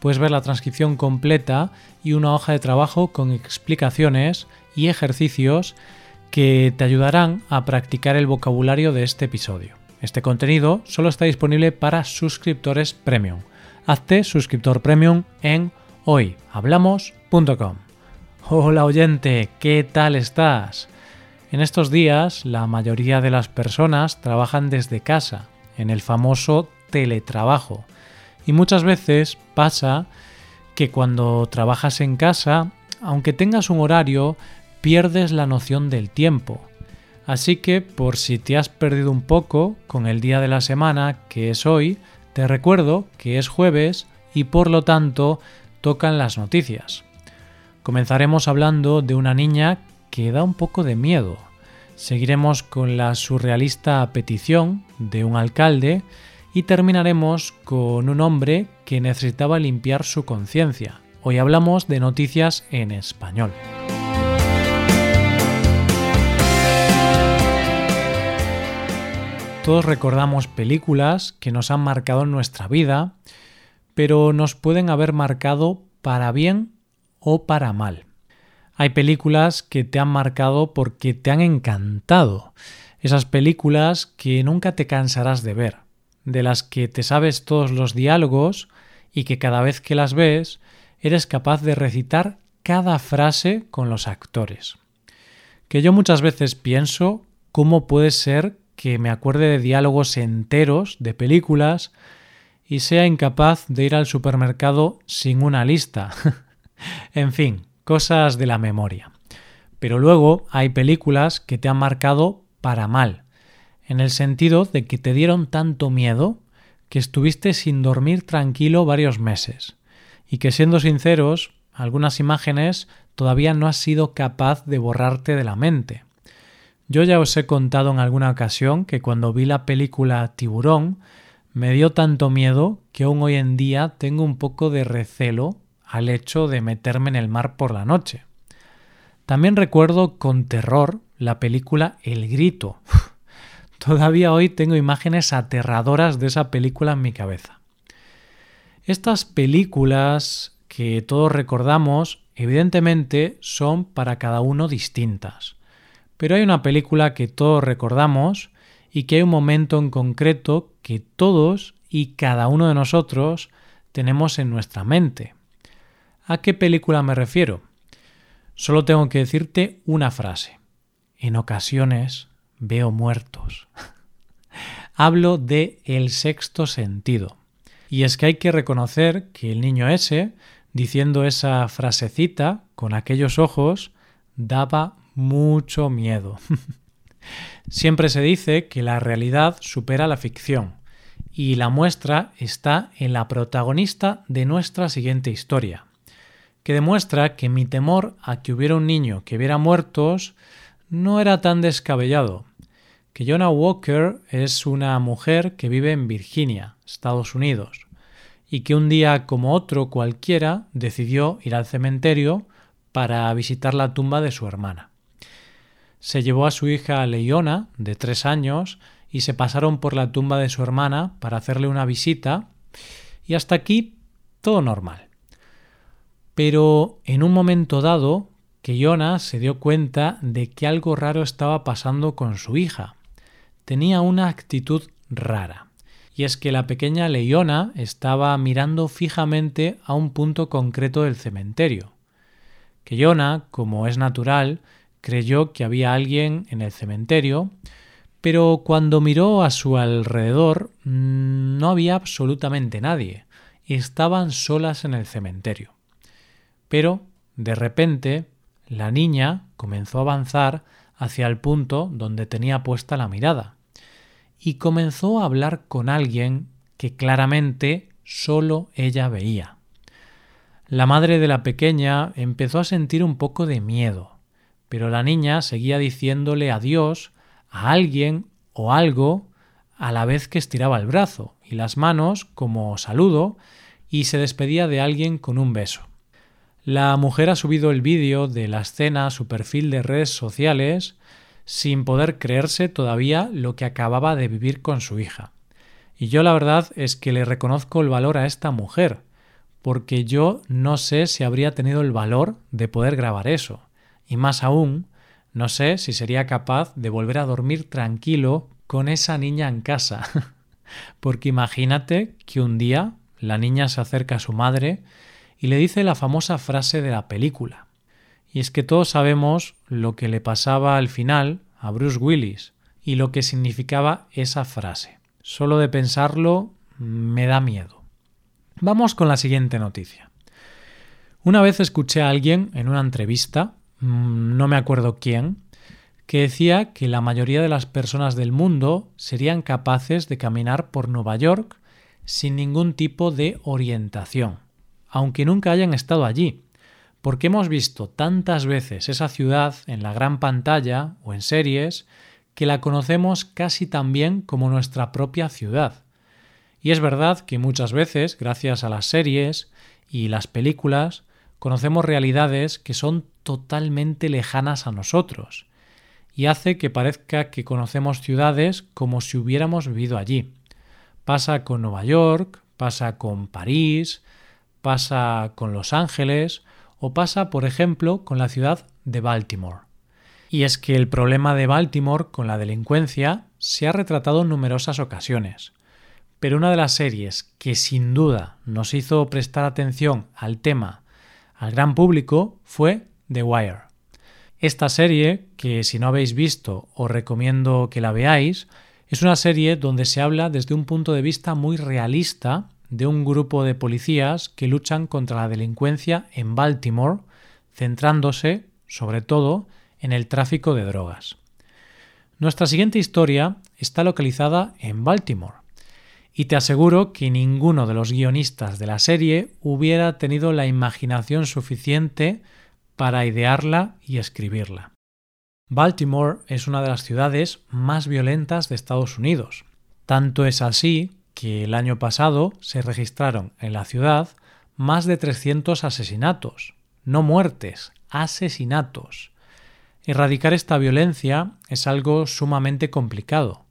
puedes ver la transcripción completa y una hoja de trabajo con explicaciones y ejercicios que te ayudarán a practicar el vocabulario de este episodio. Este contenido solo está disponible para suscriptores premium. Hazte suscriptor premium en hoyhablamos.com. Hola oyente, ¿qué tal estás? En estos días la mayoría de las personas trabajan desde casa, en el famoso teletrabajo y muchas veces pasa que cuando trabajas en casa, aunque tengas un horario, pierdes la noción del tiempo. Así que por si te has perdido un poco con el día de la semana, que es hoy, te recuerdo que es jueves y por lo tanto tocan las noticias. Comenzaremos hablando de una niña que da un poco de miedo. Seguiremos con la surrealista petición de un alcalde y terminaremos con un hombre que necesitaba limpiar su conciencia. Hoy hablamos de noticias en español. Todos recordamos películas que nos han marcado en nuestra vida, pero nos pueden haber marcado para bien o para mal. Hay películas que te han marcado porque te han encantado, esas películas que nunca te cansarás de ver de las que te sabes todos los diálogos y que cada vez que las ves eres capaz de recitar cada frase con los actores. Que yo muchas veces pienso cómo puede ser que me acuerde de diálogos enteros de películas y sea incapaz de ir al supermercado sin una lista. en fin, cosas de la memoria. Pero luego hay películas que te han marcado para mal, en el sentido de que te dieron tanto miedo que estuviste sin dormir tranquilo varios meses, y que siendo sinceros, algunas imágenes todavía no has sido capaz de borrarte de la mente. Yo ya os he contado en alguna ocasión que cuando vi la película Tiburón me dio tanto miedo que aún hoy en día tengo un poco de recelo al hecho de meterme en el mar por la noche. También recuerdo con terror la película El Grito. Todavía hoy tengo imágenes aterradoras de esa película en mi cabeza. Estas películas que todos recordamos, evidentemente son para cada uno distintas. Pero hay una película que todos recordamos y que hay un momento en concreto que todos y cada uno de nosotros tenemos en nuestra mente. ¿A qué película me refiero? Solo tengo que decirte una frase. En ocasiones veo muertos. Hablo de el sexto sentido. Y es que hay que reconocer que el niño ese, diciendo esa frasecita con aquellos ojos, daba mucho miedo. Siempre se dice que la realidad supera la ficción, y la muestra está en la protagonista de nuestra siguiente historia, que demuestra que mi temor a que hubiera un niño que viera muertos no era tan descabellado, que Jonah Walker es una mujer que vive en Virginia, Estados Unidos, y que un día como otro cualquiera decidió ir al cementerio para visitar la tumba de su hermana. Se llevó a su hija Leona, de tres años, y se pasaron por la tumba de su hermana para hacerle una visita, y hasta aquí todo normal. Pero en un momento dado, que Jonah se dio cuenta de que algo raro estaba pasando con su hija tenía una actitud rara. Y es que la pequeña Leona estaba mirando fijamente a un punto concreto del cementerio. Que como es natural, creyó que había alguien en el cementerio, pero cuando miró a su alrededor mm, no había absolutamente nadie. Estaban solas en el cementerio. Pero, de repente, la niña comenzó a avanzar hacia el punto donde tenía puesta la mirada y comenzó a hablar con alguien que claramente solo ella veía. La madre de la pequeña empezó a sentir un poco de miedo, pero la niña seguía diciéndole adiós a alguien o algo a la vez que estiraba el brazo y las manos como saludo y se despedía de alguien con un beso. La mujer ha subido el vídeo de la escena a su perfil de redes sociales sin poder creerse todavía lo que acababa de vivir con su hija. Y yo la verdad es que le reconozco el valor a esta mujer, porque yo no sé si habría tenido el valor de poder grabar eso. Y más aún, no sé si sería capaz de volver a dormir tranquilo con esa niña en casa. porque imagínate que un día la niña se acerca a su madre y le dice la famosa frase de la película. Y es que todos sabemos lo que le pasaba al final a Bruce Willis y lo que significaba esa frase. Solo de pensarlo me da miedo. Vamos con la siguiente noticia. Una vez escuché a alguien en una entrevista, mm, no me acuerdo quién, que decía que la mayoría de las personas del mundo serían capaces de caminar por Nueva York sin ningún tipo de orientación, aunque nunca hayan estado allí, porque hemos visto tantas veces esa ciudad en la gran pantalla o en series que la conocemos casi tan bien como nuestra propia ciudad. Y es verdad que muchas veces, gracias a las series y las películas, conocemos realidades que son totalmente lejanas a nosotros, y hace que parezca que conocemos ciudades como si hubiéramos vivido allí. Pasa con Nueva York, pasa con París, pasa con Los Ángeles o pasa, por ejemplo, con la ciudad de Baltimore. Y es que el problema de Baltimore con la delincuencia se ha retratado en numerosas ocasiones. Pero una de las series que sin duda nos hizo prestar atención al tema al gran público fue The Wire. Esta serie, que si no habéis visto os recomiendo que la veáis, es una serie donde se habla desde un punto de vista muy realista de un grupo de policías que luchan contra la delincuencia en Baltimore, centrándose, sobre todo, en el tráfico de drogas. Nuestra siguiente historia está localizada en Baltimore, y te aseguro que ninguno de los guionistas de la serie hubiera tenido la imaginación suficiente para idearla y escribirla. Baltimore es una de las ciudades más violentas de Estados Unidos. Tanto es así que el año pasado se registraron en la ciudad más de 300 asesinatos, no muertes, asesinatos. Erradicar esta violencia es algo sumamente complicado,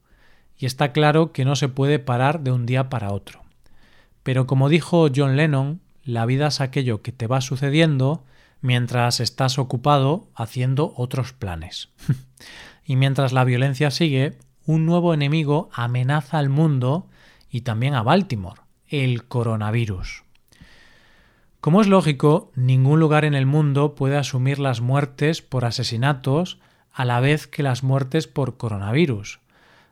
y está claro que no se puede parar de un día para otro. Pero como dijo John Lennon, la vida es aquello que te va sucediendo mientras estás ocupado haciendo otros planes. y mientras la violencia sigue, un nuevo enemigo amenaza al mundo y también a Baltimore, el coronavirus. Como es lógico, ningún lugar en el mundo puede asumir las muertes por asesinatos a la vez que las muertes por coronavirus.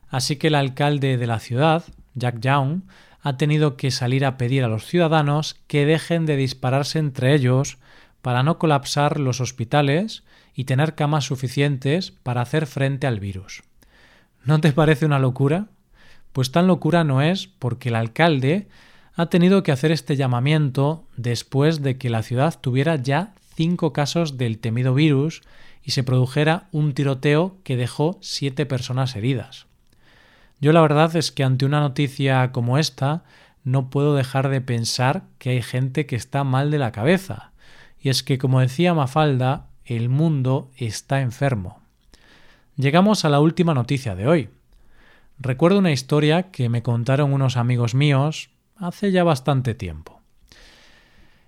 Así que el alcalde de la ciudad, Jack Young, ha tenido que salir a pedir a los ciudadanos que dejen de dispararse entre ellos para no colapsar los hospitales y tener camas suficientes para hacer frente al virus. ¿No te parece una locura? Pues tan locura no es porque el alcalde ha tenido que hacer este llamamiento después de que la ciudad tuviera ya cinco casos del temido virus y se produjera un tiroteo que dejó siete personas heridas. Yo la verdad es que ante una noticia como esta no puedo dejar de pensar que hay gente que está mal de la cabeza. Y es que, como decía Mafalda, el mundo está enfermo. Llegamos a la última noticia de hoy. Recuerdo una historia que me contaron unos amigos míos hace ya bastante tiempo.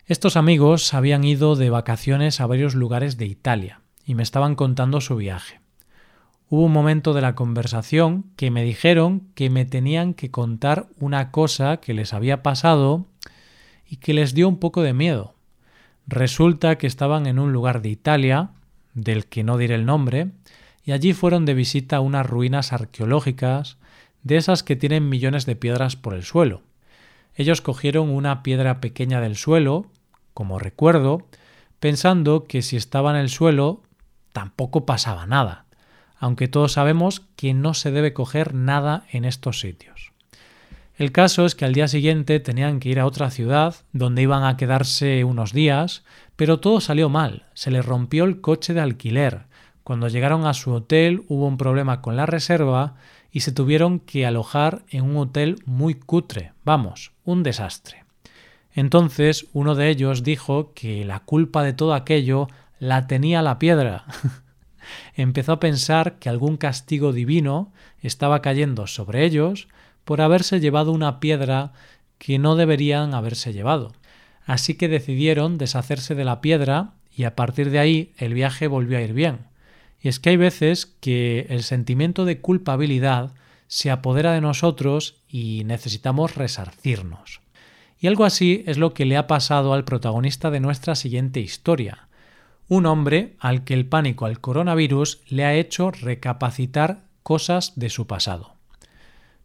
Estos amigos habían ido de vacaciones a varios lugares de Italia y me estaban contando su viaje hubo un momento de la conversación que me dijeron que me tenían que contar una cosa que les había pasado y que les dio un poco de miedo. Resulta que estaban en un lugar de Italia, del que no diré el nombre, y allí fueron de visita unas ruinas arqueológicas, de esas que tienen millones de piedras por el suelo. Ellos cogieron una piedra pequeña del suelo, como recuerdo, pensando que si estaba en el suelo tampoco pasaba nada aunque todos sabemos que no se debe coger nada en estos sitios. El caso es que al día siguiente tenían que ir a otra ciudad donde iban a quedarse unos días, pero todo salió mal. Se les rompió el coche de alquiler. Cuando llegaron a su hotel hubo un problema con la reserva y se tuvieron que alojar en un hotel muy cutre, vamos, un desastre. Entonces uno de ellos dijo que la culpa de todo aquello la tenía la piedra. Empezó a pensar que algún castigo divino estaba cayendo sobre ellos por haberse llevado una piedra que no deberían haberse llevado. Así que decidieron deshacerse de la piedra y a partir de ahí el viaje volvió a ir bien. Y es que hay veces que el sentimiento de culpabilidad se apodera de nosotros y necesitamos resarcirnos. Y algo así es lo que le ha pasado al protagonista de nuestra siguiente historia, un hombre al que el pánico al coronavirus le ha hecho recapacitar cosas de su pasado.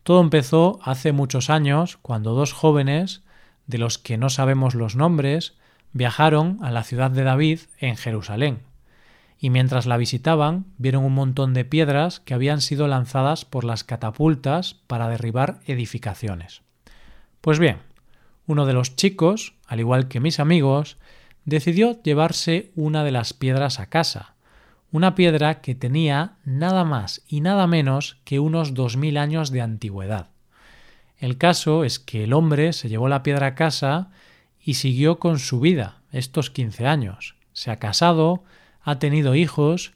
Todo empezó hace muchos años cuando dos jóvenes, de los que no sabemos los nombres, viajaron a la ciudad de David en Jerusalén, y mientras la visitaban vieron un montón de piedras que habían sido lanzadas por las catapultas para derribar edificaciones. Pues bien, uno de los chicos, al igual que mis amigos, decidió llevarse una de las piedras a casa, una piedra que tenía nada más y nada menos que unos dos mil años de antigüedad. El caso es que el hombre se llevó la piedra a casa y siguió con su vida estos quince años. Se ha casado, ha tenido hijos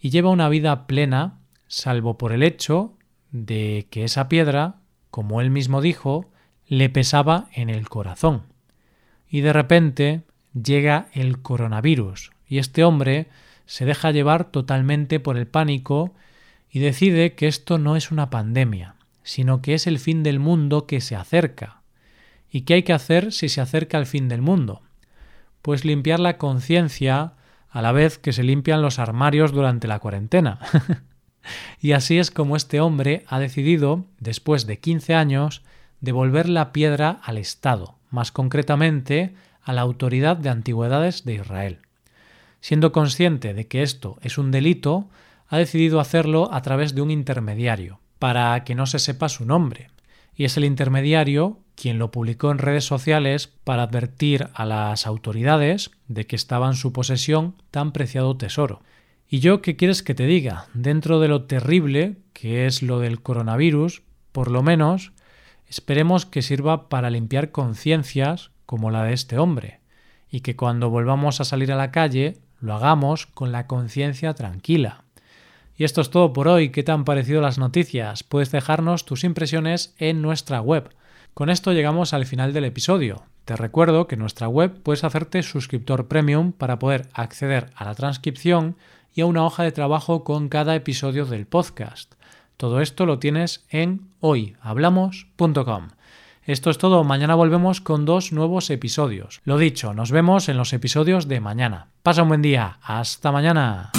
y lleva una vida plena, salvo por el hecho de que esa piedra, como él mismo dijo, le pesaba en el corazón. Y de repente llega el coronavirus y este hombre se deja llevar totalmente por el pánico y decide que esto no es una pandemia, sino que es el fin del mundo que se acerca. ¿Y qué hay que hacer si se acerca el fin del mundo? Pues limpiar la conciencia a la vez que se limpian los armarios durante la cuarentena. y así es como este hombre ha decidido, después de 15 años, devolver la piedra al Estado, más concretamente a la Autoridad de Antigüedades de Israel. Siendo consciente de que esto es un delito, ha decidido hacerlo a través de un intermediario, para que no se sepa su nombre. Y es el intermediario quien lo publicó en redes sociales para advertir a las autoridades de que estaba en su posesión tan preciado tesoro. Y yo, ¿qué quieres que te diga? Dentro de lo terrible que es lo del coronavirus, por lo menos, esperemos que sirva para limpiar conciencias como la de este hombre, y que cuando volvamos a salir a la calle lo hagamos con la conciencia tranquila. Y esto es todo por hoy. ¿Qué te han parecido las noticias? Puedes dejarnos tus impresiones en nuestra web. Con esto llegamos al final del episodio. Te recuerdo que en nuestra web puedes hacerte suscriptor premium para poder acceder a la transcripción y a una hoja de trabajo con cada episodio del podcast. Todo esto lo tienes en hoyhablamos.com. Esto es todo, mañana volvemos con dos nuevos episodios. Lo dicho, nos vemos en los episodios de mañana. Pasa un buen día, hasta mañana.